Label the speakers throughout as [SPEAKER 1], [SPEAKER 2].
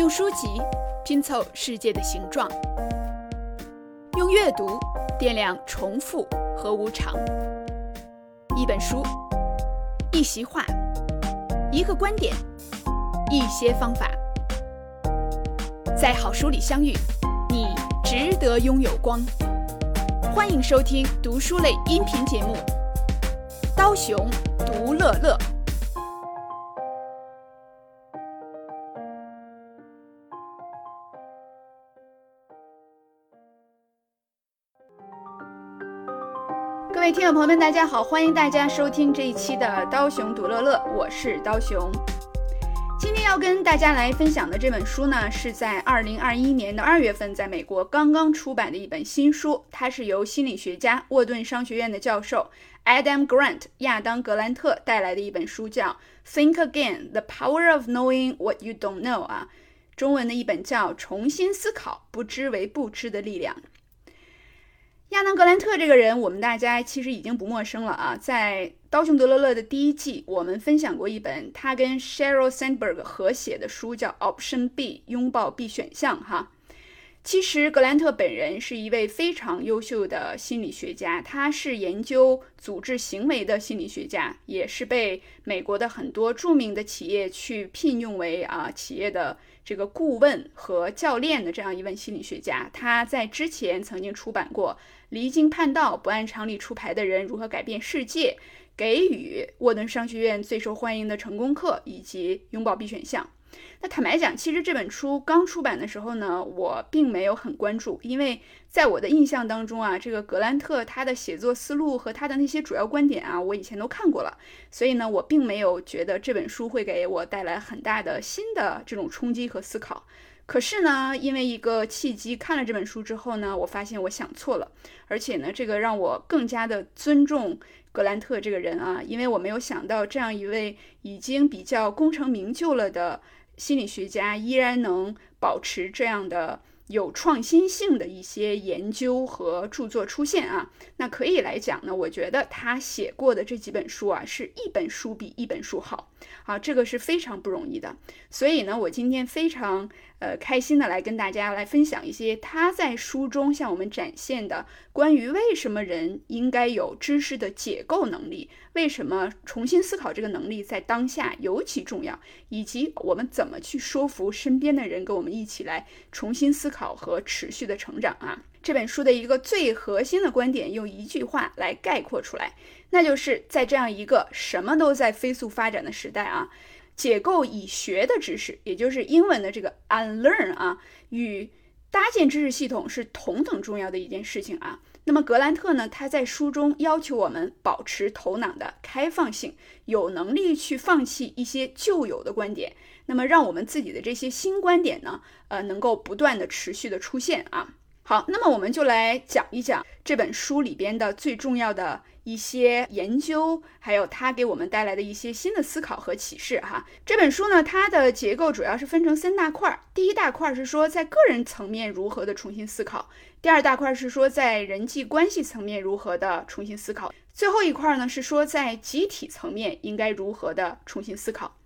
[SPEAKER 1] 用书籍拼凑世界的形状，用阅读掂量重复和无常。一本书，一席话，一个观点，一些方法，在好书里相遇，你值得拥有光。欢迎收听读书类音频节目《刀熊读乐乐》。朋友们，大家好，欢迎大家收听这一期的《刀熊读乐乐》，我是刀熊。今天要跟大家来分享的这本书呢，是在二零二一年的二月份在美国刚刚出版的一本新书，它是由心理学家沃顿商学院的教授 Adam Grant 亚当格兰特带来的一本书，叫《Think Again: The Power of Knowing What You Don't Know》啊，中文的一本叫《重新思考：不知为不知的力量》。亚当·格兰特这个人，我们大家其实已经不陌生了啊。在《刀熊德勒勒》的第一季，我们分享过一本他跟 Sheryl Sandberg 合写的书，叫《Option B：拥抱 B 选项》哈。其实格兰特本人是一位非常优秀的心理学家，他是研究组织行为的心理学家，也是被美国的很多著名的企业去聘用为啊企业的。这个顾问和教练的这样一位心理学家，他在之前曾经出版过《离经叛道、不按常理出牌的人如何改变世界》，给予沃顿商学院最受欢迎的成功课，以及拥抱 B 选项。那坦白讲，其实这本书刚出版的时候呢，我并没有很关注，因为在我的印象当中啊，这个格兰特他的写作思路和他的那些主要观点啊，我以前都看过了，所以呢，我并没有觉得这本书会给我带来很大的新的这种冲击和思考。可是呢，因为一个契机，看了这本书之后呢，我发现我想错了，而且呢，这个让我更加的尊重格兰特这个人啊，因为我没有想到这样一位已经比较功成名就了的。心理学家依然能保持这样的有创新性的一些研究和著作出现啊，那可以来讲呢，我觉得他写过的这几本书啊，是一本书比一本书好啊，这个是非常不容易的。所以呢，我今天非常。呃，开心的来跟大家来分享一些他在书中向我们展现的关于为什么人应该有知识的解构能力，为什么重新思考这个能力在当下尤其重要，以及我们怎么去说服身边的人跟我们一起来重新思考和持续的成长啊。这本书的一个最核心的观点，用一句话来概括出来，那就是在这样一个什么都在飞速发展的时代啊。解构已学的知识，也就是英文的这个 unlearn 啊，与搭建知识系统是同等重要的一件事情啊。那么格兰特呢，他在书中要求我们保持头脑的开放性，有能力去放弃一些旧有的观点，那么让我们自己的这些新观点呢，呃，能够不断的持续的出现啊。好，那么我们就来讲一讲这本书里边的最重要的。一些研究，还有它给我们带来的一些新的思考和启示哈。这本书呢，它的结构主要是分成三大块儿。第一大块是说在个人层面如何的重新思考；第二大块是说在人际关系层面如何的重新思考；最后一块呢是说在集体层面应该如何的重新思考。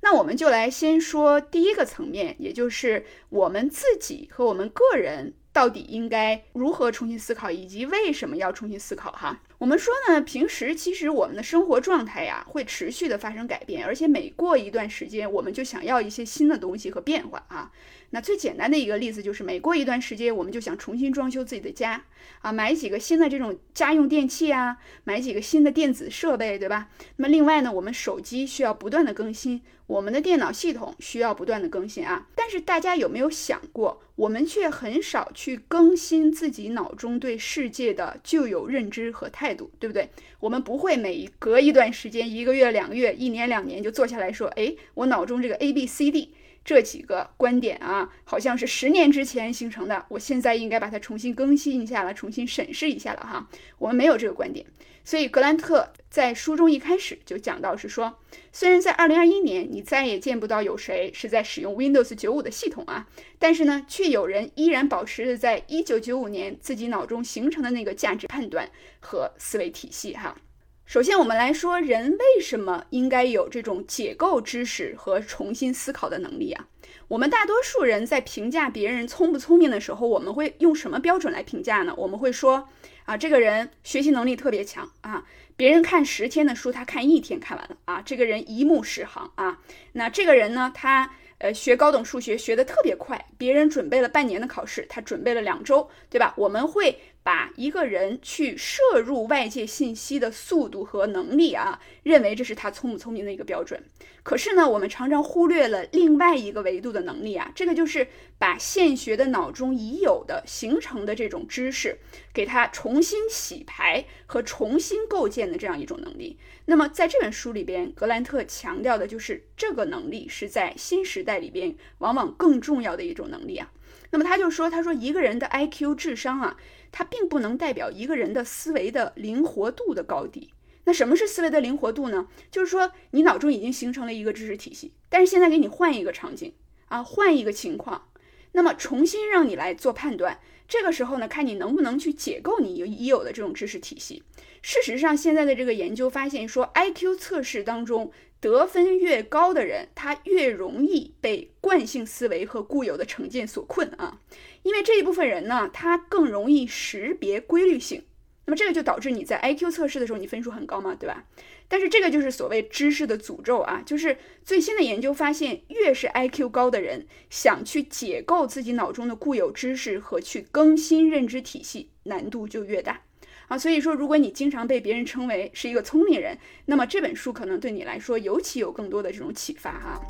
[SPEAKER 1] 那我们就来先说第一个层面，也就是我们自己和我们个人。到底应该如何重新思考，以及为什么要重新思考？哈，我们说呢，平时其实我们的生活状态呀，会持续的发生改变，而且每过一段时间，我们就想要一些新的东西和变化啊。那最简单的一个例子就是，每过一段时间，我们就想重新装修自己的家啊，买几个新的这种家用电器啊，买几个新的电子设备，对吧？那么另外呢，我们手机需要不断的更新。我们的电脑系统需要不断的更新啊，但是大家有没有想过，我们却很少去更新自己脑中对世界的旧有认知和态态度，对不对？我们不会每隔一段时间，一个月、两个月、一年、两年就坐下来说，哎，我脑中这个 A、B、C、D 这几个观点啊，好像是十年之前形成的，我现在应该把它重新更新一下了，重新审视一下了哈。我们没有这个观点。所以格兰特在书中一开始就讲到，是说，虽然在二零二一年你再也见不到有谁是在使用 Windows 九五的系统啊，但是呢，却有人依然保持着在一九九五年自己脑中形成的那个价值判断和思维体系哈。首先，我们来说，人为什么应该有这种解构知识和重新思考的能力啊？我们大多数人在评价别人聪不聪明的时候，我们会用什么标准来评价呢？我们会说啊，这个人学习能力特别强啊，别人看十天的书，他看一天看完了啊，这个人一目十行啊。那这个人呢，他。呃，学高等数学学的特别快，别人准备了半年的考试，他准备了两周，对吧？我们会把一个人去摄入外界信息的速度和能力啊，认为这是他聪不聪明的一个标准。可是呢，我们常常忽略了另外一个维度的能力啊，这个就是把现学的脑中已有的形成的这种知识，给它重新洗牌和重新构建的这样一种能力。那么在这本书里边，格兰特强调的就是这个能力是在新时代里边往往更重要的一种能力啊。那么他就说，他说一个人的 IQ 智商啊，它并不能代表一个人的思维的灵活度的高低。那什么是思维的灵活度呢？就是说你脑中已经形成了一个知识体系，但是现在给你换一个场景啊，换一个情况，那么重新让你来做判断。这个时候呢，看你能不能去解构你已有的这种知识体系。事实上，现在的这个研究发现说，IQ 测试当中得分越高的人，他越容易被惯性思维和固有的成见所困啊。因为这一部分人呢，他更容易识别规律性。那么这个就导致你在 IQ 测试的时候，你分数很高嘛，对吧？但是这个就是所谓知识的诅咒啊，就是最新的研究发现，越是 IQ 高的人，想去解构自己脑中的固有知识和去更新认知体系，难度就越大啊。所以说，如果你经常被别人称为是一个聪明人，那么这本书可能对你来说尤其有更多的这种启发哈。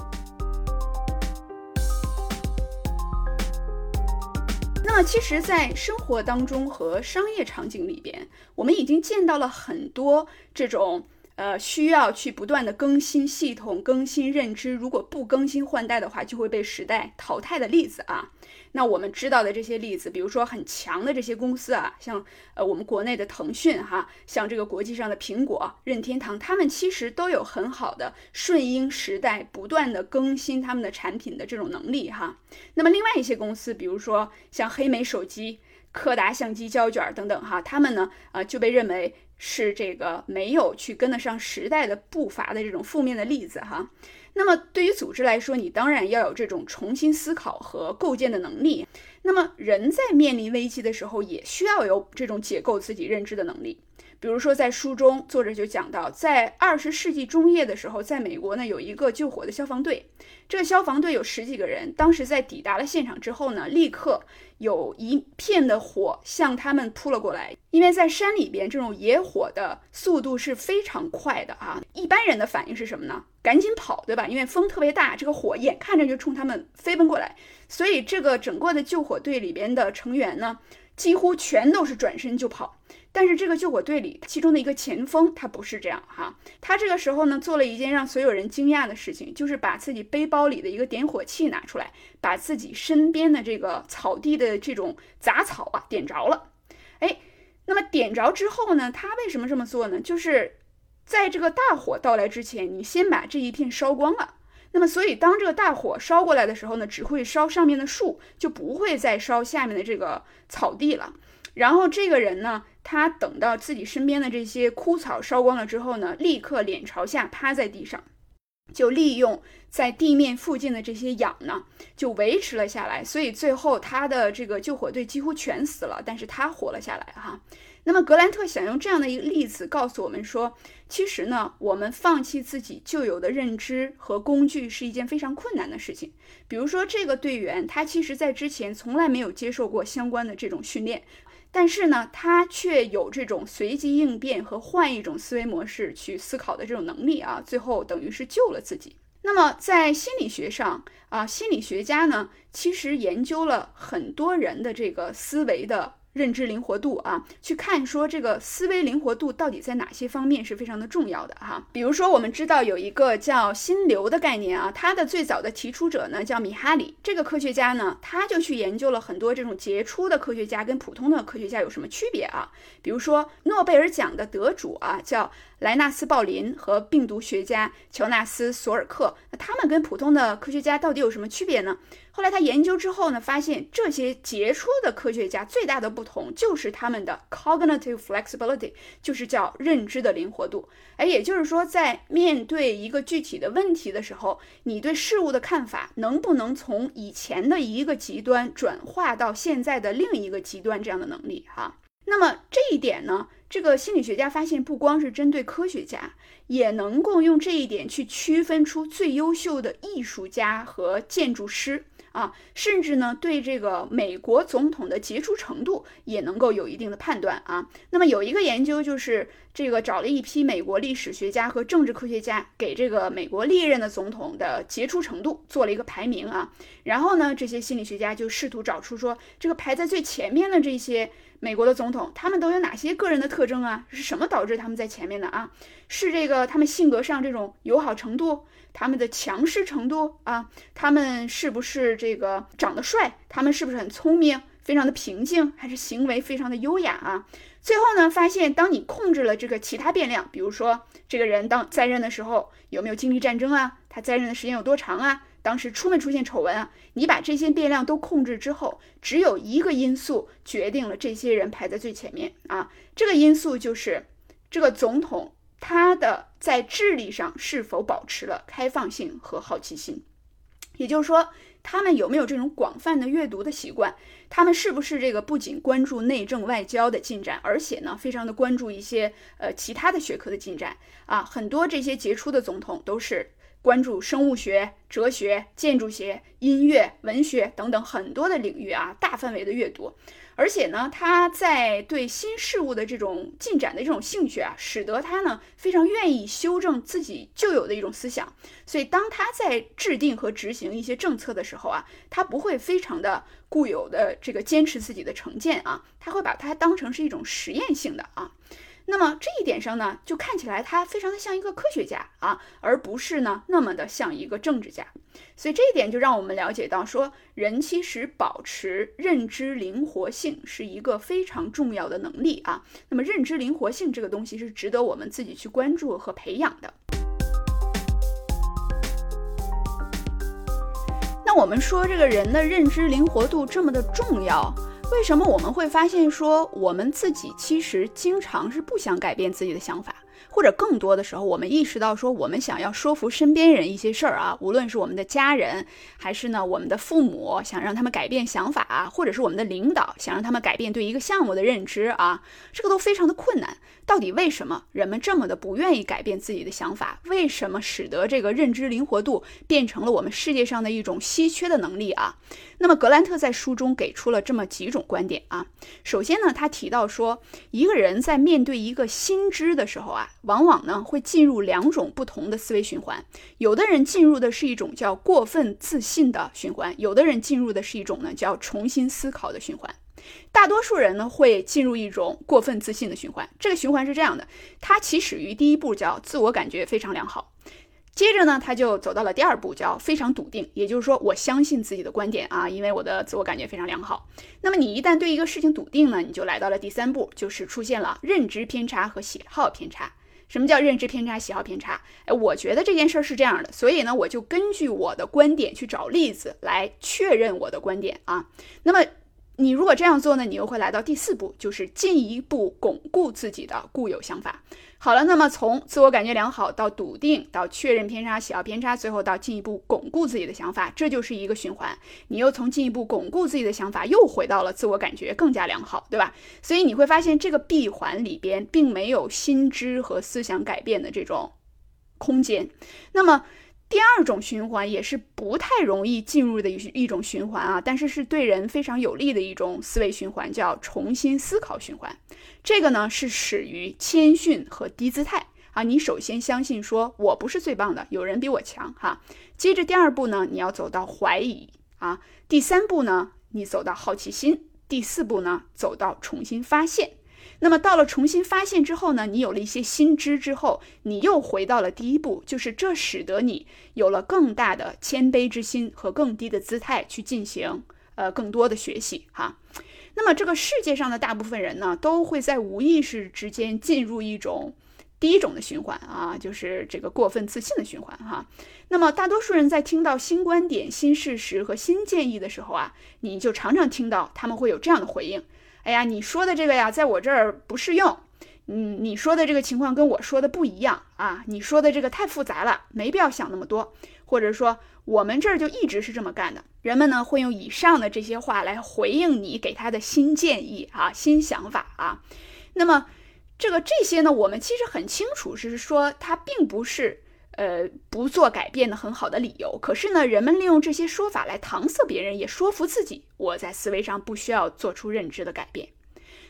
[SPEAKER 1] 那么，其实，在生活当中和商业场景里边，我们已经见到了很多这种。呃，需要去不断的更新系统、更新认知，如果不更新换代的话，就会被时代淘汰的例子啊。那我们知道的这些例子，比如说很强的这些公司啊，像呃我们国内的腾讯哈，像这个国际上的苹果、任天堂，他们其实都有很好的顺应时代、不断的更新他们的产品的这种能力哈。那么另外一些公司，比如说像黑莓手机、柯达相机胶卷等等哈，他们呢，呃就被认为。是这个没有去跟得上时代的步伐的这种负面的例子哈。那么对于组织来说，你当然要有这种重新思考和构建的能力。那么人在面临危机的时候，也需要有这种解构自己认知的能力。比如说，在书中作者就讲到，在二十世纪中叶的时候，在美国呢有一个救火的消防队，这个消防队有十几个人，当时在抵达了现场之后呢，立刻有一片的火向他们扑了过来。因为在山里边，这种野火的速度是非常快的啊，一般人的反应是什么呢？赶紧跑，对吧？因为风特别大，这个火眼看着就冲他们飞奔过来，所以这个整个的救火队里边的成员呢，几乎全都是转身就跑。但是这个救火队里，其中的一个前锋，他不是这样哈。他这个时候呢，做了一件让所有人惊讶的事情，就是把自己背包里的一个点火器拿出来，把自己身边的这个草地的这种杂草啊点着了。哎，那么点着之后呢，他为什么这么做呢？就是在这个大火到来之前，你先把这一片烧光了。那么，所以当这个大火烧过来的时候呢，只会烧上面的树，就不会再烧下面的这个草地了。然后这个人呢？他等到自己身边的这些枯草烧光了之后呢，立刻脸朝下趴在地上，就利用在地面附近的这些氧呢，就维持了下来。所以最后他的这个救火队几乎全死了，但是他活了下来哈。那么格兰特想用这样的一个例子告诉我们说，其实呢，我们放弃自己旧有的认知和工具是一件非常困难的事情。比如说这个队员，他其实在之前从来没有接受过相关的这种训练。但是呢，他却有这种随机应变和换一种思维模式去思考的这种能力啊，最后等于是救了自己。那么在心理学上啊，心理学家呢，其实研究了很多人的这个思维的。认知灵活度啊，去看说这个思维灵活度到底在哪些方面是非常的重要的哈。比如说，我们知道有一个叫心流的概念啊，它的最早的提出者呢叫米哈里。这个科学家呢，他就去研究了很多这种杰出的科学家跟普通的科学家有什么区别啊。比如说诺贝尔奖的得主啊，叫莱纳斯·鲍林和病毒学家乔纳斯·索尔克，那他们跟普通的科学家到底有什么区别呢？后来他研究之后呢，发现这些杰出的科学家最大的不同就是他们的 cognitive flexibility，就是叫认知的灵活度。哎，也就是说，在面对一个具体的问题的时候，你对事物的看法能不能从以前的一个极端转化到现在的另一个极端这样的能力哈？那么这一点呢，这个心理学家发现，不光是针对科学家，也能够用这一点去区分出最优秀的艺术家和建筑师。啊，甚至呢，对这个美国总统的杰出程度也能够有一定的判断啊。那么有一个研究就是这个找了一批美国历史学家和政治科学家，给这个美国历任的总统的杰出程度做了一个排名啊。然后呢，这些心理学家就试图找出说，这个排在最前面的这些美国的总统，他们都有哪些个人的特征啊？是什么导致他们在前面的啊？是这个他们性格上这种友好程度？他们的强势程度啊，他们是不是这个长得帅？他们是不是很聪明，非常的平静，还是行为非常的优雅啊？最后呢，发现当你控制了这个其他变量，比如说这个人当在任的时候有没有经历战争啊？他在任的时间有多长啊？当时出没出现丑闻啊？你把这些变量都控制之后，只有一个因素决定了这些人排在最前面啊，这个因素就是这个总统。他的在智力上是否保持了开放性和好奇心，也就是说，他们有没有这种广泛的阅读的习惯？他们是不是这个不仅关注内政外交的进展，而且呢，非常的关注一些呃其他的学科的进展啊？很多这些杰出的总统都是关注生物学、哲学、建筑学、音乐、文学等等很多的领域啊，大范围的阅读。而且呢，他在对新事物的这种进展的这种兴趣啊，使得他呢非常愿意修正自己旧有的一种思想。所以，当他在制定和执行一些政策的时候啊，他不会非常的固有的这个坚持自己的成见啊，他会把它当成是一种实验性的啊。那么这一点上呢，就看起来他非常的像一个科学家啊，而不是呢那么的像一个政治家。所以这一点就让我们了解到，说人其实保持认知灵活性是一个非常重要的能力啊。那么认知灵活性这个东西是值得我们自己去关注和培养的。那我们说这个人的认知灵活度这么的重要。为什么我们会发现说我们自己其实经常是不想改变自己的想法？或者更多的时候，我们意识到说，我们想要说服身边人一些事儿啊，无论是我们的家人，还是呢我们的父母，想让他们改变想法，或者是我们的领导想让他们改变对一个项目的认知啊，这个都非常的困难。到底为什么人们这么的不愿意改变自己的想法？为什么使得这个认知灵活度变成了我们世界上的一种稀缺的能力啊？那么格兰特在书中给出了这么几种观点啊。首先呢，他提到说，一个人在面对一个新知的时候啊。往往呢会进入两种不同的思维循环，有的人进入的是一种叫过分自信的循环，有的人进入的是一种呢叫重新思考的循环。大多数人呢会进入一种过分自信的循环，这个循环是这样的，它起始于第一步叫自我感觉非常良好。接着呢，他就走到了第二步，叫非常笃定，也就是说，我相信自己的观点啊，因为我的自我感觉非常良好。那么你一旦对一个事情笃定呢，你就来到了第三步，就是出现了认知偏差和喜好偏差。什么叫认知偏差、喜好偏差？哎，我觉得这件事儿是这样的，所以呢，我就根据我的观点去找例子来确认我的观点啊。那么。你如果这样做呢，你又会来到第四步，就是进一步巩固自己的固有想法。好了，那么从自我感觉良好到笃定，到确认偏差、喜好偏差，最后到进一步巩固自己的想法，这就是一个循环。你又从进一步巩固自己的想法，又回到了自我感觉更加良好，对吧？所以你会发现这个闭环里边并没有心知和思想改变的这种空间。那么。第二种循环也是不太容易进入的一一种循环啊，但是是对人非常有利的一种思维循环，叫重新思考循环。这个呢是始于谦逊和低姿态啊。你首先相信说我不是最棒的，有人比我强哈。接着第二步呢，你要走到怀疑啊。第三步呢，你走到好奇心。第四步呢，走到重新发现。那么到了重新发现之后呢，你有了一些新知之后，你又回到了第一步，就是这使得你有了更大的谦卑之心和更低的姿态去进行呃更多的学习哈。那么这个世界上的大部分人呢，都会在无意识之间进入一种第一种的循环啊，就是这个过分自信的循环哈。那么大多数人在听到新观点、新事实和新建议的时候啊，你就常常听到他们会有这样的回应：哎呀，你说的这个呀，在我这儿不适用。嗯，你说的这个情况跟我说的不一样啊，你说的这个太复杂了，没必要想那么多。或者说我们这儿就一直是这么干的。人们呢会用以上的这些话来回应你给他的新建议啊、新想法啊。那么。这个这些呢，我们其实很清楚，是说它并不是呃不做改变的很好的理由。可是呢，人们利用这些说法来搪塞别人，也说服自己，我在思维上不需要做出认知的改变。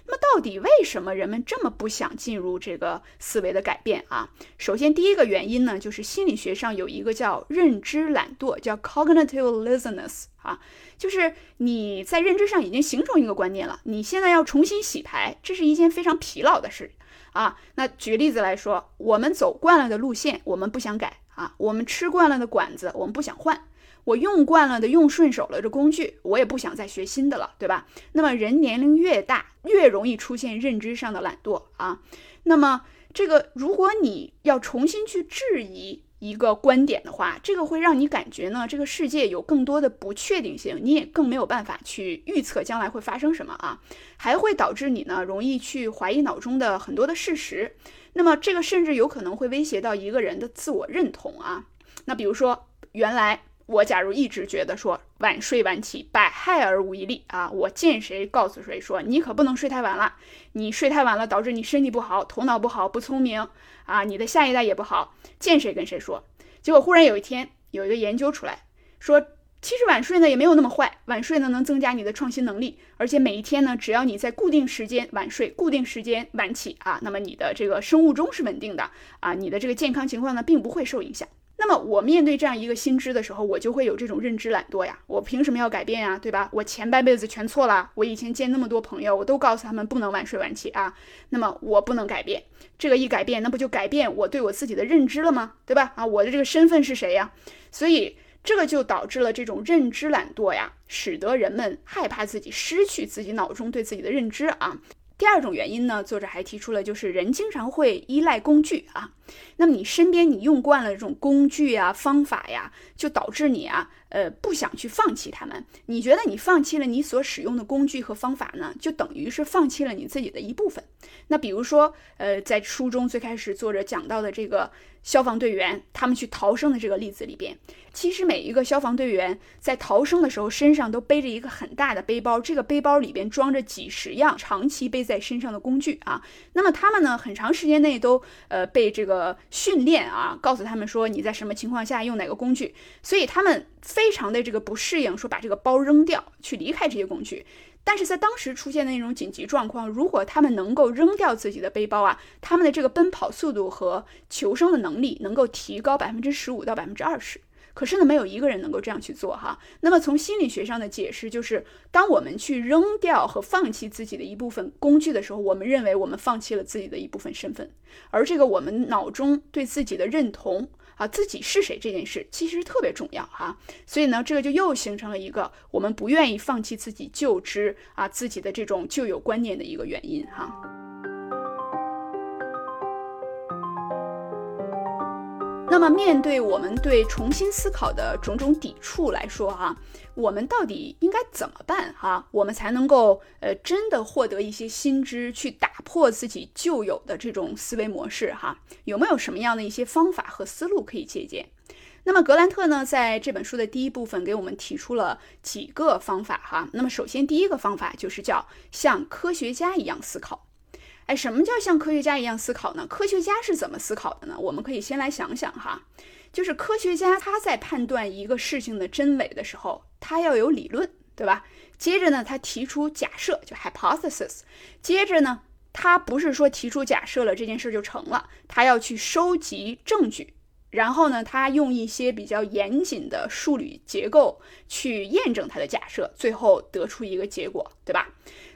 [SPEAKER 1] 那么，到底为什么人们这么不想进入这个思维的改变啊？首先，第一个原因呢，就是心理学上有一个叫认知懒惰，叫 cognitive laziness 啊，就是你在认知上已经形成一个观念了，你现在要重新洗牌，这是一件非常疲劳的事啊。那举例子来说，我们走惯了的路线，我们不想改啊；我们吃惯了的馆子，我们不想换。我用惯了的、用顺手了的工具，我也不想再学新的了，对吧？那么人年龄越大，越容易出现认知上的懒惰啊。那么这个，如果你要重新去质疑一个观点的话，这个会让你感觉呢，这个世界有更多的不确定性，你也更没有办法去预测将来会发生什么啊，还会导致你呢，容易去怀疑脑中的很多的事实。那么这个甚至有可能会威胁到一个人的自我认同啊。那比如说，原来。我假如一直觉得说晚睡晚起百害而无一利啊，我见谁告诉谁说你可不能睡太晚了，你睡太晚了导致你身体不好，头脑不好，不聪明啊，你的下一代也不好，见谁跟谁说。结果忽然有一天有一个研究出来说，其实晚睡呢也没有那么坏，晚睡呢能增加你的创新能力，而且每一天呢只要你在固定时间晚睡，固定时间晚起啊，那么你的这个生物钟是稳定的啊，你的这个健康情况呢并不会受影响。那么我面对这样一个新知的时候，我就会有这种认知懒惰呀。我凭什么要改变呀？对吧？我前半辈子全错了。我以前见那么多朋友，我都告诉他们不能晚睡晚起啊。那么我不能改变，这个一改变，那不就改变我对我自己的认知了吗？对吧？啊，我的这个身份是谁呀？所以这个就导致了这种认知懒惰呀，使得人们害怕自己失去自己脑中对自己的认知啊。第二种原因呢，作者还提出了，就是人经常会依赖工具啊。那么你身边你用惯了这种工具啊、方法呀，就导致你啊，呃，不想去放弃他们。你觉得你放弃了你所使用的工具和方法呢，就等于是放弃了你自己的一部分。那比如说，呃，在书中最开始作者讲到的这个消防队员，他们去逃生的这个例子里边。其实每一个消防队员在逃生的时候，身上都背着一个很大的背包，这个背包里边装着几十样长期背在身上的工具啊。那么他们呢，很长时间内都呃被这个训练啊，告诉他们说你在什么情况下用哪个工具，所以他们非常的这个不适应，说把这个包扔掉去离开这些工具。但是在当时出现的那种紧急状况，如果他们能够扔掉自己的背包啊，他们的这个奔跑速度和求生的能力能够提高百分之十五到百分之二十。可是呢，没有一个人能够这样去做哈。那么从心理学上的解释就是，当我们去扔掉和放弃自己的一部分工具的时候，我们认为我们放弃了自己的一部分身份，而这个我们脑中对自己的认同啊，自己是谁这件事其实特别重要哈。所以呢，这个就又形成了一个我们不愿意放弃自己旧知啊，自己的这种旧有观念的一个原因哈。那么，面对我们对重新思考的种种抵触来说，哈，我们到底应该怎么办？哈，我们才能够呃真的获得一些新知，去打破自己旧有的这种思维模式？哈，有没有什么样的一些方法和思路可以借鉴？那么，格兰特呢，在这本书的第一部分给我们提出了几个方法，哈。那么，首先第一个方法就是叫像科学家一样思考。哎，什么叫像科学家一样思考呢？科学家是怎么思考的呢？我们可以先来想想哈，就是科学家他在判断一个事情的真伪的时候，他要有理论，对吧？接着呢，他提出假设，就 hypothesis。接着呢，他不是说提出假设了这件事就成了，他要去收集证据，然后呢，他用一些比较严谨的数理结构去验证他的假设，最后得出一个结果，对吧？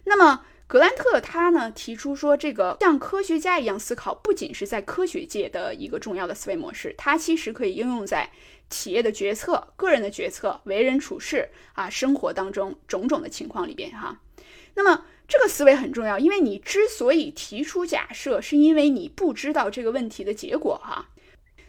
[SPEAKER 1] 那么。格兰特他呢提出说，这个像科学家一样思考，不仅是在科学界的一个重要的思维模式，它其实可以应用在企业的决策、个人的决策、为人处事啊、生活当中种种的情况里边哈。那么这个思维很重要，因为你之所以提出假设，是因为你不知道这个问题的结果哈。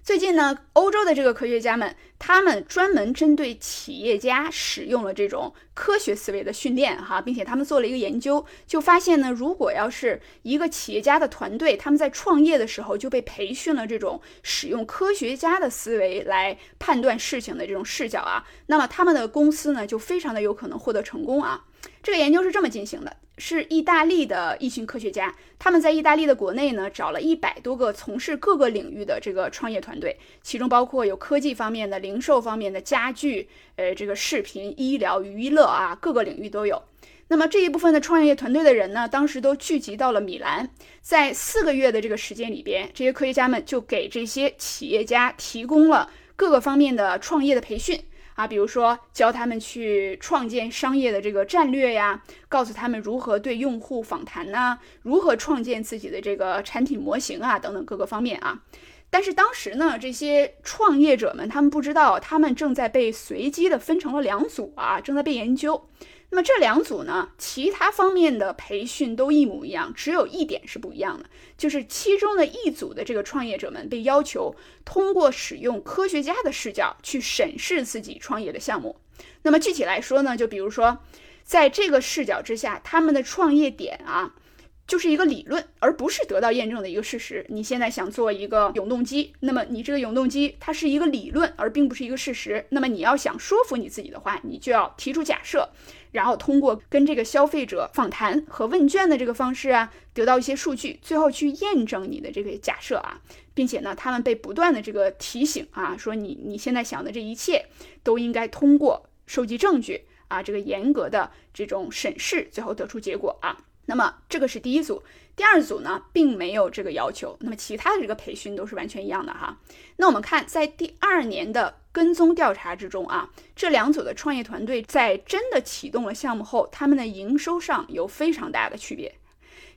[SPEAKER 1] 最近呢，欧洲的这个科学家们，他们专门针对企业家使用了这种科学思维的训练哈，并且他们做了一个研究，就发现呢，如果要是一个企业家的团队，他们在创业的时候就被培训了这种使用科学家的思维来判断事情的这种视角啊，那么他们的公司呢，就非常的有可能获得成功啊。这个研究是这么进行的，是意大利的一群科学家，他们在意大利的国内呢，找了一百多个从事各个领域的这个创业团队，其中包括有科技方面的、零售方面的、家具、呃，这个视频、医疗、娱乐啊，各个领域都有。那么这一部分的创业团队的人呢，当时都聚集到了米兰，在四个月的这个时间里边，这些科学家们就给这些企业家提供了各个方面的创业的培训。啊，比如说教他们去创建商业的这个战略呀，告诉他们如何对用户访谈呐，如何创建自己的这个产品模型啊，等等各个方面啊。但是当时呢，这些创业者们他们不知道，他们正在被随机的分成了两组啊，正在被研究。那么这两组呢，其他方面的培训都一模一样，只有一点是不一样的，就是其中的一组的这个创业者们被要求通过使用科学家的视角去审视自己创业的项目。那么具体来说呢，就比如说，在这个视角之下，他们的创业点啊。就是一个理论，而不是得到验证的一个事实。你现在想做一个永动机，那么你这个永动机它是一个理论，而并不是一个事实。那么你要想说服你自己的话，你就要提出假设，然后通过跟这个消费者访谈和问卷的这个方式啊，得到一些数据，最后去验证你的这个假设啊，并且呢，他们被不断的这个提醒啊，说你你现在想的这一切都应该通过收集证据啊，这个严格的这种审视，最后得出结果啊。那么这个是第一组，第二组呢，并没有这个要求。那么其他的这个培训都是完全一样的哈。那我们看在第二年的跟踪调查之中啊，这两组的创业团队在真的启动了项目后，他们的营收上有非常大的区别。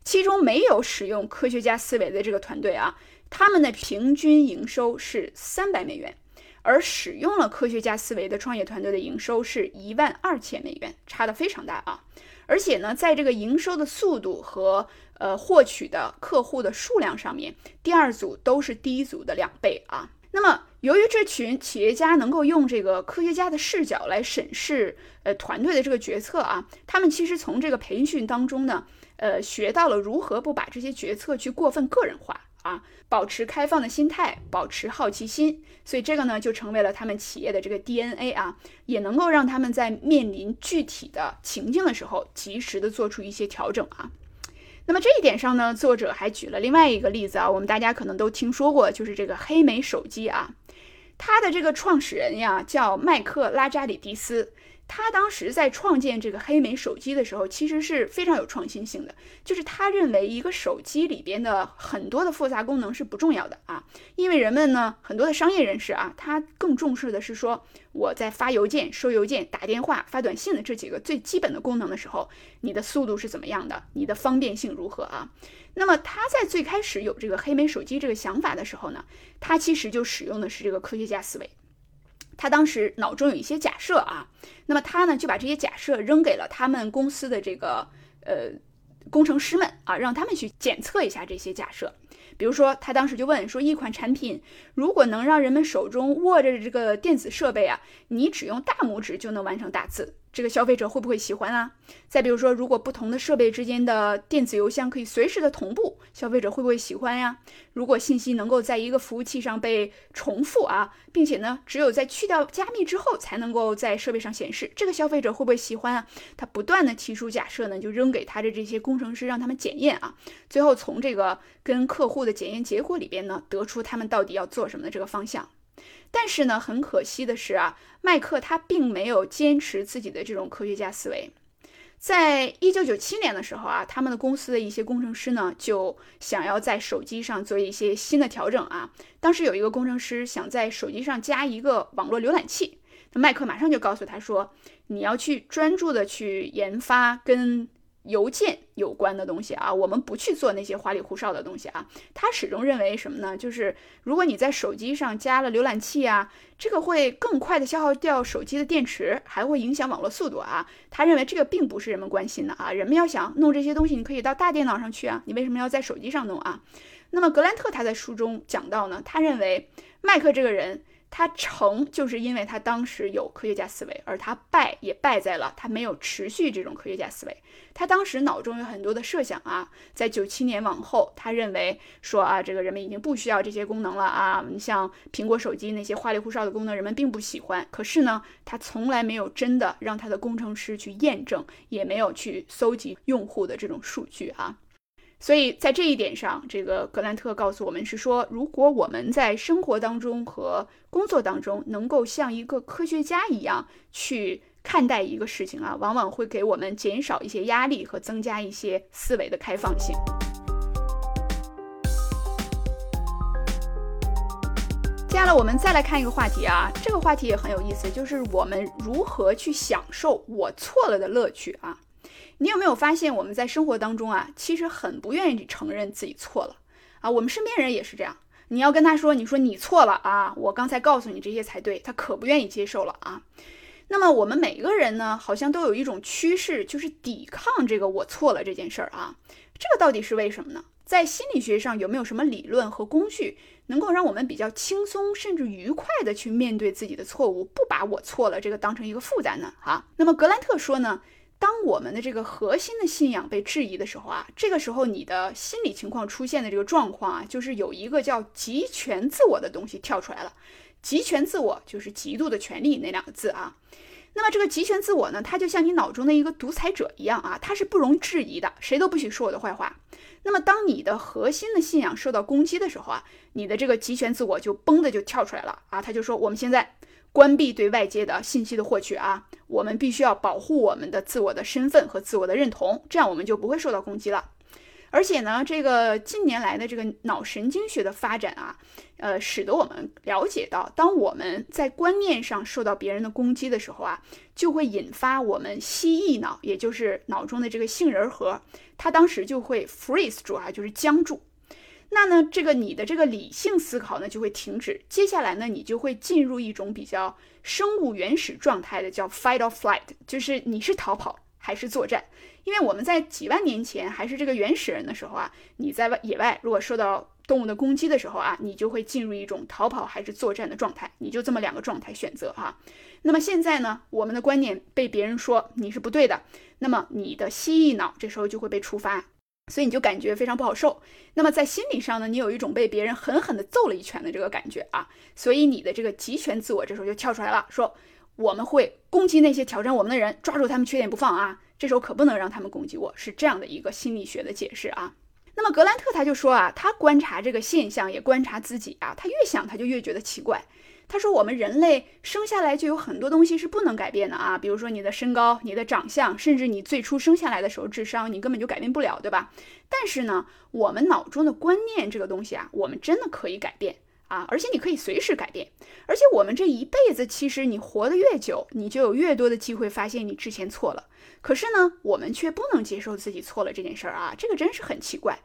[SPEAKER 1] 其中没有使用科学家思维的这个团队啊，他们的平均营收是三百美元，而使用了科学家思维的创业团队的营收是一万二千美元，差的非常大啊。而且呢，在这个营收的速度和呃获取的客户的数量上面，第二组都是第一组的两倍啊。那么，由于这群企业家能够用这个科学家的视角来审视呃团队的这个决策啊，他们其实从这个培训当中呢，呃学到了如何不把这些决策去过分个人化。啊，保持开放的心态，保持好奇心，所以这个呢就成为了他们企业的这个 DNA 啊，也能够让他们在面临具体的情境的时候，及时的做出一些调整啊。那么这一点上呢，作者还举了另外一个例子啊，我们大家可能都听说过，就是这个黑莓手机啊，他的这个创始人呀叫麦克拉扎里迪斯。他当时在创建这个黑莓手机的时候，其实是非常有创新性的。就是他认为一个手机里边的很多的复杂功能是不重要的啊，因为人们呢，很多的商业人士啊，他更重视的是说我在发邮件、收邮件、打电话、发短信的这几个最基本的功能的时候，你的速度是怎么样的，你的方便性如何啊？那么他在最开始有这个黑莓手机这个想法的时候呢，他其实就使用的是这个科学家思维。他当时脑中有一些假设啊，那么他呢就把这些假设扔给了他们公司的这个呃工程师们啊，让他们去检测一下这些假设。比如说，他当时就问说，一款产品如果能让人们手中握着这个电子设备啊，你只用大拇指就能完成打字。这个消费者会不会喜欢啊？再比如说，如果不同的设备之间的电子邮箱可以随时的同步，消费者会不会喜欢呀？如果信息能够在一个服务器上被重复啊，并且呢，只有在去掉加密之后才能够在设备上显示，这个消费者会不会喜欢啊？他不断的提出假设呢，就扔给他的这些工程师，让他们检验啊，最后从这个跟客户的检验结果里边呢，得出他们到底要做什么的这个方向。但是呢，很可惜的是啊，麦克他并没有坚持自己的这种科学家思维。在一九九七年的时候啊，他们的公司的一些工程师呢，就想要在手机上做一些新的调整啊。当时有一个工程师想在手机上加一个网络浏览器，那麦克马上就告诉他说：“你要去专注的去研发跟邮件有关的东西啊，我们不去做那些花里胡哨的东西啊。他始终认为什么呢？就是如果你在手机上加了浏览器啊，这个会更快的消耗掉手机的电池，还会影响网络速度啊。他认为这个并不是人们关心的啊。人们要想弄这些东西，你可以到大电脑上去啊，你为什么要在手机上弄啊？那么格兰特他在书中讲到呢，他认为麦克这个人。他成就是因为他当时有科学家思维，而他败也败在了他没有持续这种科学家思维。他当时脑中有很多的设想啊，在九七年往后，他认为说啊，这个人们已经不需要这些功能了啊。你像苹果手机那些花里胡哨的功能，人们并不喜欢。可是呢，他从来没有真的让他的工程师去验证，也没有去搜集用户的这种数据啊。所以在这一点上，这个格兰特告诉我们是说，如果我们在生活当中和工作当中能够像一个科学家一样去看待一个事情啊，往往会给我们减少一些压力和增加一些思维的开放性。接下来我们再来看一个话题啊，这个话题也很有意思，就是我们如何去享受我错了的乐趣啊。你有没有发现，我们在生活当中啊，其实很不愿意承认自己错了啊。我们身边人也是这样，你要跟他说，你说你错了啊，我刚才告诉你这些才对，他可不愿意接受了啊。那么我们每个人呢，好像都有一种趋势，就是抵抗这个我错了这件事儿啊。这个到底是为什么呢？在心理学上有没有什么理论和工具，能够让我们比较轻松甚至愉快的去面对自己的错误，不把我错了这个当成一个负担呢？啊，那么格兰特说呢？当我们的这个核心的信仰被质疑的时候啊，这个时候你的心理情况出现的这个状况啊，就是有一个叫极权自我的东西跳出来了。极权自我就是极度的权利那两个字啊。那么这个极权自我呢，它就像你脑中的一个独裁者一样啊，它是不容置疑的，谁都不许说我的坏话。那么当你的核心的信仰受到攻击的时候啊，你的这个极权自我就嘣的就跳出来了啊，他就说我们现在。关闭对外界的信息的获取啊，我们必须要保护我们的自我的身份和自我的认同，这样我们就不会受到攻击了。而且呢，这个近年来的这个脑神经学的发展啊，呃，使得我们了解到，当我们在观念上受到别人的攻击的时候啊，就会引发我们蜥蜴脑，也就是脑中的这个杏仁核，它当时就会 freeze 住啊，就是僵住。那呢，这个你的这个理性思考呢就会停止，接下来呢，你就会进入一种比较生物原始状态的，叫 fight or flight，就是你是逃跑还是作战？因为我们在几万年前还是这个原始人的时候啊，你在外野外如果受到动物的攻击的时候啊，你就会进入一种逃跑还是作战的状态，你就这么两个状态选择哈。那么现在呢，我们的观念被别人说你是不对的，那么你的蜥蜴脑这时候就会被触发。所以你就感觉非常不好受。那么在心理上呢，你有一种被别人狠狠地揍了一拳的这个感觉啊。所以你的这个极权自我这时候就跳出来了，说我们会攻击那些挑战我们的人，抓住他们缺点不放啊。这时候可不能让他们攻击我，是这样的一个心理学的解释啊。那么格兰特他就说啊，他观察这个现象，也观察自己啊，他越想他就越觉得奇怪。他说：“我们人类生下来就有很多东西是不能改变的啊，比如说你的身高、你的长相，甚至你最初生下来的时候智商，你根本就改变不了，对吧？但是呢，我们脑中的观念这个东西啊，我们真的可以改变啊，而且你可以随时改变。而且我们这一辈子，其实你活得越久，你就有越多的机会发现你之前错了。可是呢，我们却不能接受自己错了这件事儿啊，这个真是很奇怪。”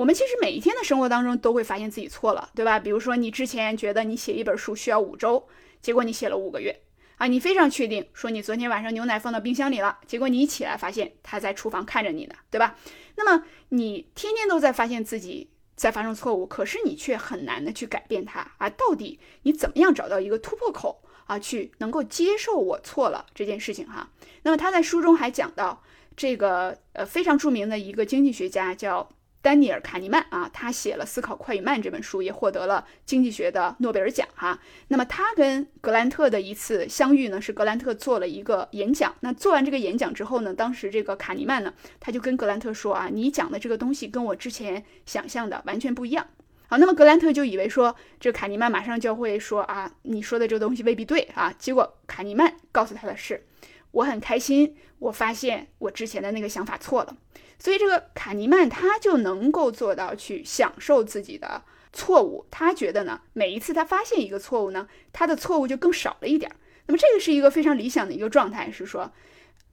[SPEAKER 1] 我们其实每一天的生活当中都会发现自己错了，对吧？比如说你之前觉得你写一本书需要五周，结果你写了五个月啊！你非常确定说你昨天晚上牛奶放到冰箱里了，结果你一起来发现他在厨房看着你呢，对吧？那么你天天都在发现自己在发生错误，可是你却很难的去改变它啊！到底你怎么样找到一个突破口啊，去能够接受我错了这件事情哈？那么他在书中还讲到这个呃非常著名的一个经济学家叫。丹尼尔·卡尼曼啊，他写了《思考快与慢》这本书，也获得了经济学的诺贝尔奖哈。那么他跟格兰特的一次相遇呢，是格兰特做了一个演讲。那做完这个演讲之后呢，当时这个卡尼曼呢，他就跟格兰特说啊，你讲的这个东西跟我之前想象的完全不一样。好，那么格兰特就以为说，这卡尼曼马上就会说啊，你说的这个东西未必对啊。结果卡尼曼告诉他的是，我很开心，我发现我之前的那个想法错了。所以这个卡尼曼他就能够做到去享受自己的错误，他觉得呢，每一次他发现一个错误呢，他的错误就更少了一点儿。那么这个是一个非常理想的一个状态，是说，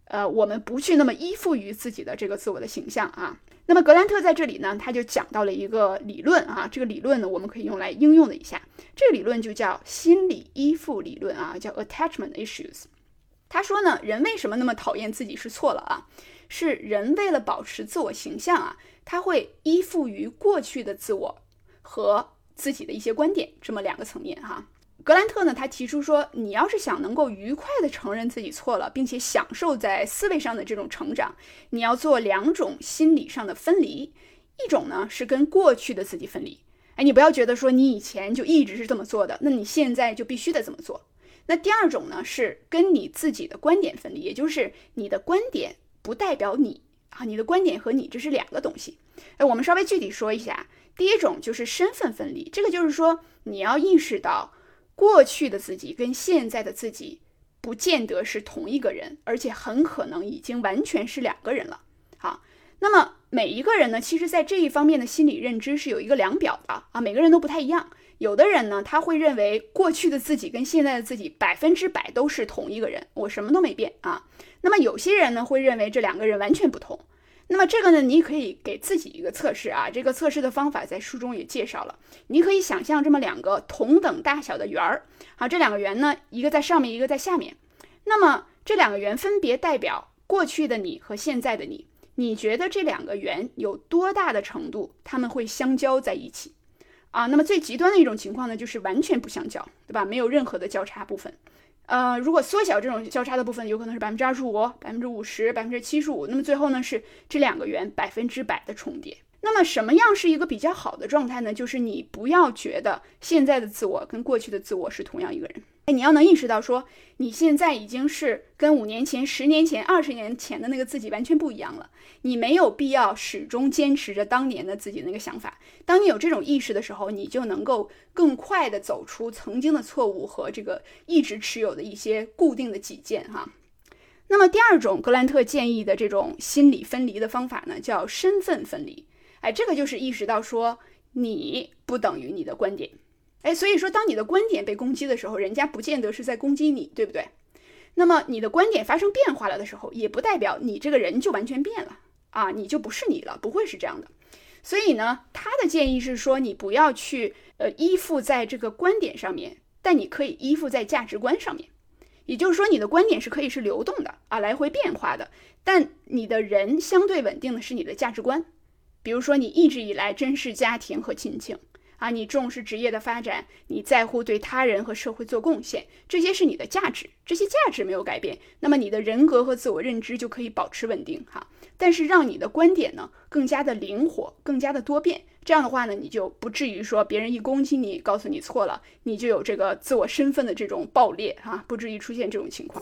[SPEAKER 1] 呃，我们不去那么依附于自己的这个自我的形象啊。那么格兰特在这里呢，他就讲到了一个理论啊，这个理论呢，我们可以用来应用的一下。这个理论就叫心理依附理论啊，叫 attachment issues。他说呢，人为什么那么讨厌自己是错了啊？是人为了保持自我形象啊，他会依附于过去的自我和自己的一些观点这么两个层面哈。格兰特呢，他提出说，你要是想能够愉快地承认自己错了，并且享受在思维上的这种成长，你要做两种心理上的分离。一种呢是跟过去的自己分离，哎，你不要觉得说你以前就一直是这么做的，那你现在就必须得这么做。那第二种呢是跟你自己的观点分离，也就是你的观点不代表你啊，你的观点和你这是两个东西。哎，我们稍微具体说一下，第一种就是身份分离，这个就是说你要意识到。过去的自己跟现在的自己不见得是同一个人，而且很可能已经完全是两个人了。好，那么每一个人呢，其实在这一方面的心理认知是有一个量表的啊，每个人都不太一样。有的人呢，他会认为过去的自己跟现在的自己百分之百都是同一个人，我什么都没变啊。那么有些人呢，会认为这两个人完全不同。那么这个呢，你可以给自己一个测试啊。这个测试的方法在书中也介绍了。你可以想象这么两个同等大小的圆儿，好，这两个圆呢，一个在上面，一个在下面。那么这两个圆分别代表过去的你和现在的你。你觉得这两个圆有多大的程度它们会相交在一起啊？那么最极端的一种情况呢，就是完全不相交，对吧？没有任何的交叉部分。呃，如果缩小这种交叉的部分，有可能是百分之二十五、百分之五十、百分之七十五。那么最后呢，是这两个圆百分之百的重叠。那么什么样是一个比较好的状态呢？就是你不要觉得现在的自我跟过去的自我是同样一个人。哎，你要能意识到说，你现在已经是跟五年前、十年前、二十年前的那个自己完全不一样了。你没有必要始终坚持着当年的自己那个想法。当你有这种意识的时候，你就能够更快的走出曾经的错误和这个一直持有的一些固定的己见哈。那么第二种格兰特建议的这种心理分离的方法呢，叫身份分离。哎，这个就是意识到说，你不等于你的观点。哎，所以说，当你的观点被攻击的时候，人家不见得是在攻击你，对不对？那么你的观点发生变化了的时候，也不代表你这个人就完全变了啊，你就不是你了，不会是这样的。所以呢，他的建议是说，你不要去呃依附在这个观点上面，但你可以依附在价值观上面。也就是说，你的观点是可以是流动的啊，来回变化的，但你的人相对稳定的是你的价值观。比如说，你一直以来珍视家庭和亲情。啊，你重视职业的发展，你在乎对他人和社会做贡献，这些是你的价值，这些价值没有改变，那么你的人格和自我认知就可以保持稳定哈。但是让你的观点呢更加的灵活，更加的多变，这样的话呢，你就不至于说别人一攻击你，告诉你错了，你就有这个自我身份的这种爆裂哈，不至于出现这种情况。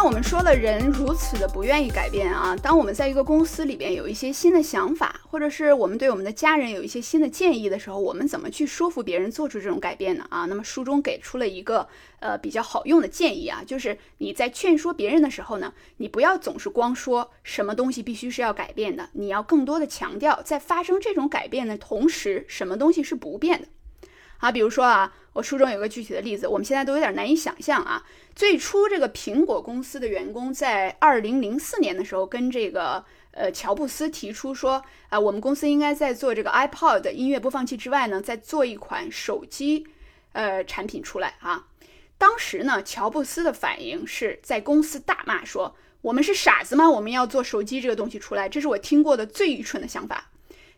[SPEAKER 1] 那我们说了，人如此的不愿意改变啊。当我们在一个公司里边有一些新的想法，或者是我们对我们的家人有一些新的建议的时候，我们怎么去说服别人做出这种改变呢？啊，那么书中给出了一个呃比较好用的建议啊，就是你在劝说别人的时候呢，你不要总是光说什么东西必须是要改变的，你要更多的强调在发生这种改变的同时，什么东西是不变的。啊，比如说啊，我书中有个具体的例子，我们现在都有点难以想象啊。最初这个苹果公司的员工在二零零四年的时候，跟这个呃乔布斯提出说，啊，我们公司应该在做这个 iPod 音乐播放器之外呢，再做一款手机呃产品出来啊。当时呢，乔布斯的反应是在公司大骂说，我们是傻子吗？我们要做手机这个东西出来，这是我听过的最愚蠢的想法。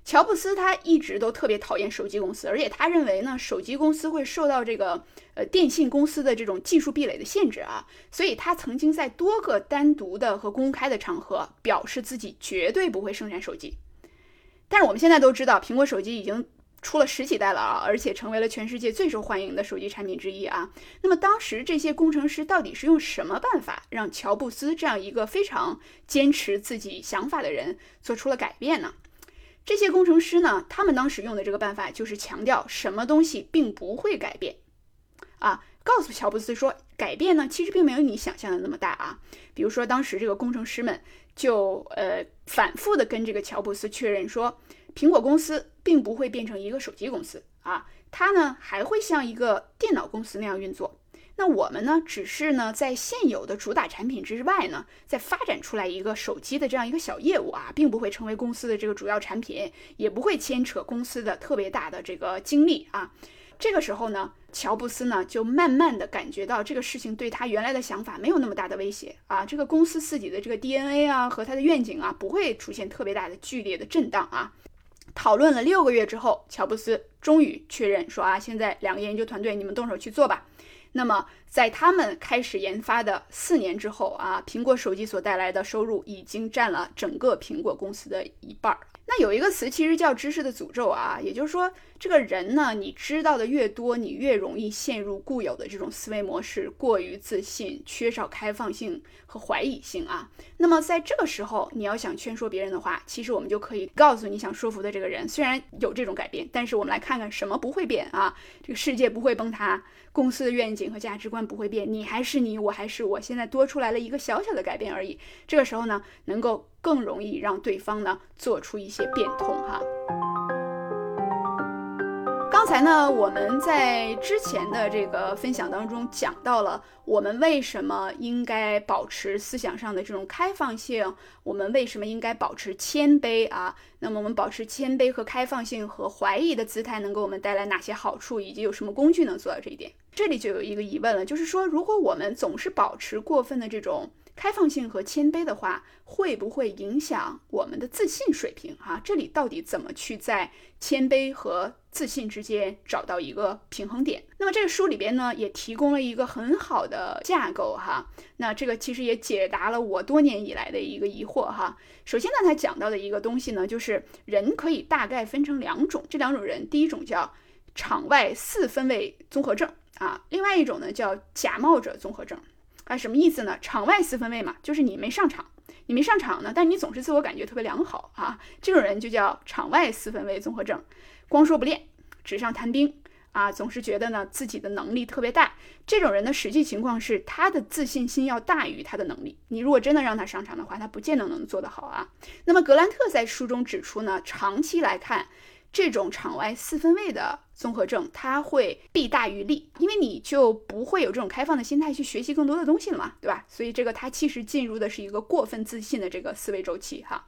[SPEAKER 1] 乔布斯他一直都特别讨厌手机公司，而且他认为呢，手机公司会受到这个呃电信公司的这种技术壁垒的限制啊，所以他曾经在多个单独的和公开的场合表示自己绝对不会生产手机。但是我们现在都知道，苹果手机已经出了十几代了啊，而且成为了全世界最受欢迎的手机产品之一啊。那么当时这些工程师到底是用什么办法让乔布斯这样一个非常坚持自己想法的人做出了改变呢？这些工程师呢，他们当时用的这个办法就是强调什么东西并不会改变，啊，告诉乔布斯说，改变呢其实并没有你想象的那么大啊。比如说，当时这个工程师们就呃反复的跟这个乔布斯确认说，苹果公司并不会变成一个手机公司啊，它呢还会像一个电脑公司那样运作。那我们呢，只是呢在现有的主打产品之外呢，再发展出来一个手机的这样一个小业务啊，并不会成为公司的这个主要产品，也不会牵扯公司的特别大的这个精力啊。这个时候呢，乔布斯呢就慢慢的感觉到这个事情对他原来的想法没有那么大的威胁啊，这个公司自己的这个 DNA 啊和他的愿景啊不会出现特别大的剧烈的震荡啊。讨论了六个月之后，乔布斯终于确认说啊，现在两个研究团队你们动手去做吧。那么在他们开始研发的四年之后啊，苹果手机所带来的收入已经占了整个苹果公司的一半儿。那有一个词其实叫知识的诅咒啊，也就是说，这个人呢，你知道的越多，你越容易陷入固有的这种思维模式，过于自信，缺少开放性和怀疑性啊。那么在这个时候，你要想劝说别人的话，其实我们就可以告诉你想说服的这个人，虽然有这种改变，但是我们来看看什么不会变啊？这个世界不会崩塌，公司的愿景和价值观不会变，你还是你，我还是我，现在多出来了一个小小的改变而已。这个时候呢，能够。更容易让对方呢做出一些变通哈。刚才呢，我们在之前的这个分享当中讲到了，我们为什么应该保持思想上的这种开放性，我们为什么应该保持谦卑啊？那么我们保持谦卑和开放性和怀疑的姿态，能给我们带来哪些好处，以及有什么工具能做到这一点？这里就有一个疑问了，就是说，如果我们总是保持过分的这种。开放性和谦卑的话，会不会影响我们的自信水平？哈，这里到底怎么去在谦卑和自信之间找到一个平衡点？那么这个书里边呢，也提供了一个很好的架构哈。那这个其实也解答了我多年以来的一个疑惑哈。首先呢，他讲到的一个东西呢，就是人可以大概分成两种，这两种人，第一种叫场外四分位综合症啊，另外一种呢叫假冒者综合症。啊，什么意思呢？场外四分位嘛，就是你没上场，你没上场呢，但你总是自我感觉特别良好啊，这种人就叫场外四分位综合症，光说不练，纸上谈兵啊，总是觉得呢自己的能力特别大。这种人的实际情况是，他的自信心要大于他的能力。你如果真的让他上场的话，他不见得能做得好啊。那么格兰特在书中指出呢，长期来看。这种场外四分位的综合症，它会弊大于利，因为你就不会有这种开放的心态去学习更多的东西了嘛，对吧？所以这个它其实进入的是一个过分自信的这个思维周期哈。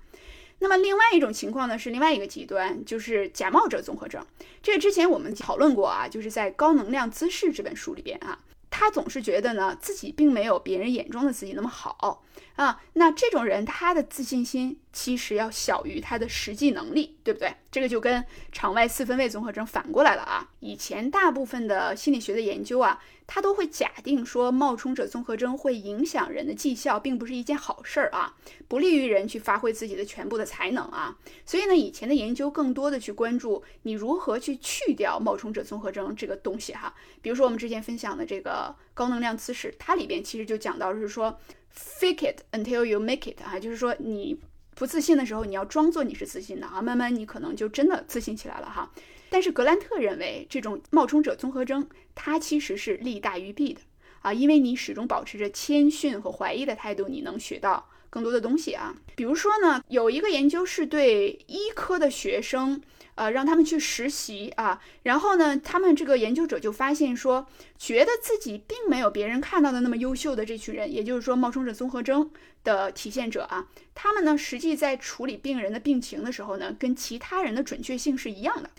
[SPEAKER 1] 那么另外一种情况呢，是另外一个极端，就是假冒者综合症。这个之前我们讨论过啊，就是在《高能量姿势》这本书里边啊。他总是觉得呢，自己并没有别人眼中的自己那么好啊。那这种人，他的自信心其实要小于他的实际能力，对不对？这个就跟场外四分位综合症反过来了啊。以前大部分的心理学的研究啊。他都会假定说冒充者综合征会影响人的绩效，并不是一件好事儿啊，不利于人去发挥自己的全部的才能啊。所以呢，以前的研究更多的去关注你如何去去掉冒充者综合征这个东西哈。比如说我们之前分享的这个高能量姿势，它里边其实就讲到是说，fake it until you make it 啊，就是说你不自信的时候，你要装作你是自信的啊，慢慢你可能就真的自信起来了哈。但是格兰特认为，这种冒充者综合征，它其实是利大于弊的啊，因为你始终保持着谦逊和怀疑的态度，你能学到更多的东西啊。比如说呢，有一个研究是对医科的学生，呃，让他们去实习啊，然后呢，他们这个研究者就发现说，觉得自己并没有别人看到的那么优秀的这群人，也就是说冒充者综合征的体现者啊，他们呢，实际在处理病人的病情的时候呢，跟其他人的准确性是一样的。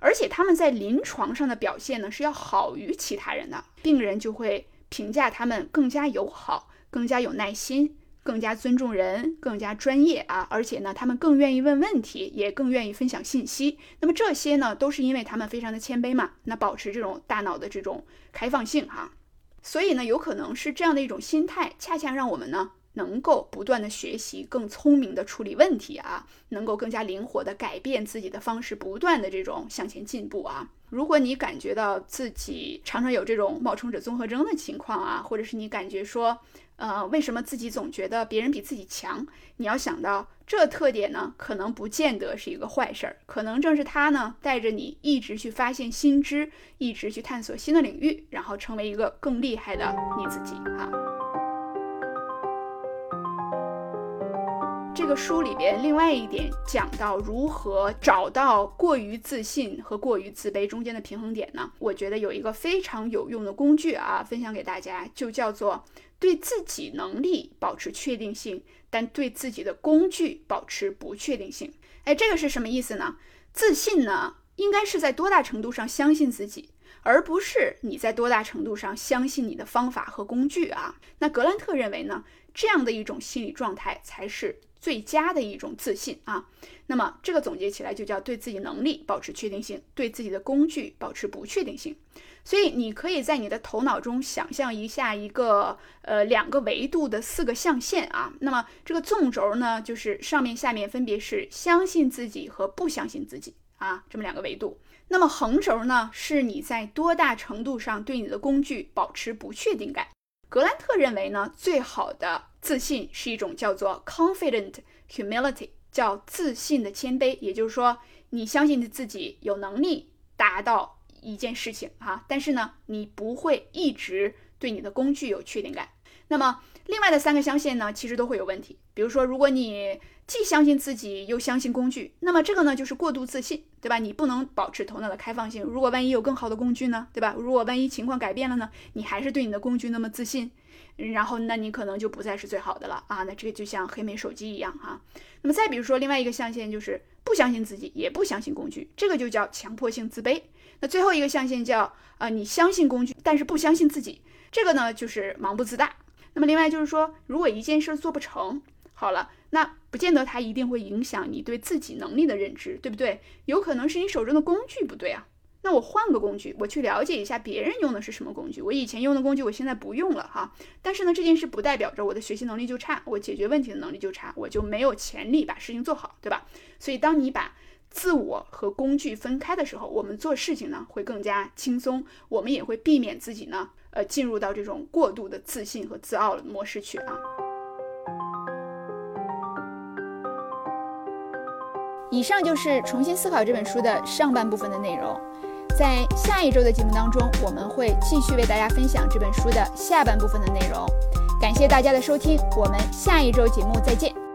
[SPEAKER 1] 而且他们在临床上的表现呢是要好于其他人的，病人就会评价他们更加友好、更加有耐心、更加尊重人、更加专业啊！而且呢，他们更愿意问问题，也更愿意分享信息。那么这些呢，都是因为他们非常的谦卑嘛，那保持这种大脑的这种开放性哈。所以呢，有可能是这样的一种心态，恰恰让我们呢。能够不断的学习，更聪明的处理问题啊，能够更加灵活的改变自己的方式，不断的这种向前进步啊。如果你感觉到自己常常有这种冒充者综合征的情况啊，或者是你感觉说，呃，为什么自己总觉得别人比自己强？你要想到这特点呢，可能不见得是一个坏事儿，可能正是它呢带着你一直去发现新知，一直去探索新的领域，然后成为一个更厉害的你自己啊。这个书里边另外一点讲到如何找到过于自信和过于自卑中间的平衡点呢？我觉得有一个非常有用的工具啊，分享给大家，就叫做对自己能力保持确定性，但对自己的工具保持不确定性。哎，这个是什么意思呢？自信呢，应该是在多大程度上相信自己，而不是你在多大程度上相信你的方法和工具啊。那格兰特认为呢，这样的一种心理状态才是。最佳的一种自信啊，那么这个总结起来就叫对自己能力保持确定性，对自己的工具保持不确定性。所以你可以在你的头脑中想象一下一个呃两个维度的四个象限啊，那么这个纵轴呢，就是上面下面分别是相信自己和不相信自己啊这么两个维度。那么横轴呢，是你在多大程度上对你的工具保持不确定感。格兰特认为呢，最好的。自信是一种叫做 confident humility，叫自信的谦卑。也就是说，你相信你自己有能力达到一件事情啊，但是呢，你不会一直对你的工具有确定感。那么，另外的三个象限呢，其实都会有问题。比如说，如果你既相信自己又相信工具，那么这个呢就是过度自信，对吧？你不能保持头脑的开放性。如果万一有更好的工具呢，对吧？如果万一情况改变了呢，你还是对你的工具那么自信。然后，那你可能就不再是最好的了啊！那这个就像黑莓手机一样哈。那么再比如说，另外一个象限就是不相信自己，也不相信工具，这个就叫强迫性自卑。那最后一个象限叫啊，你相信工具，但是不相信自己，这个呢就是盲目自大。那么另外就是说，如果一件事做不成，好了，那不见得它一定会影响你对自己能力的认知，对不对？有可能是你手中的工具不对啊。那我换个工具，我去了解一下别人用的是什么工具。我以前用的工具，我现在不用了哈。但是呢，这件事不代表着我的学习能力就差，我解决问题的能力就差，我就没有潜力把事情做好，对吧？所以，当你把自我和工具分开的时候，我们做事情呢会更加轻松，我们也会避免自己呢，呃，进入到这种过度的自信和自傲的模式去啊。以上就是重新思考这本书的上半部分的内容。在下一周的节目当中，我们会继续为大家分享这本书的下半部分的内容。感谢大家的收听，我们下一周节目再见。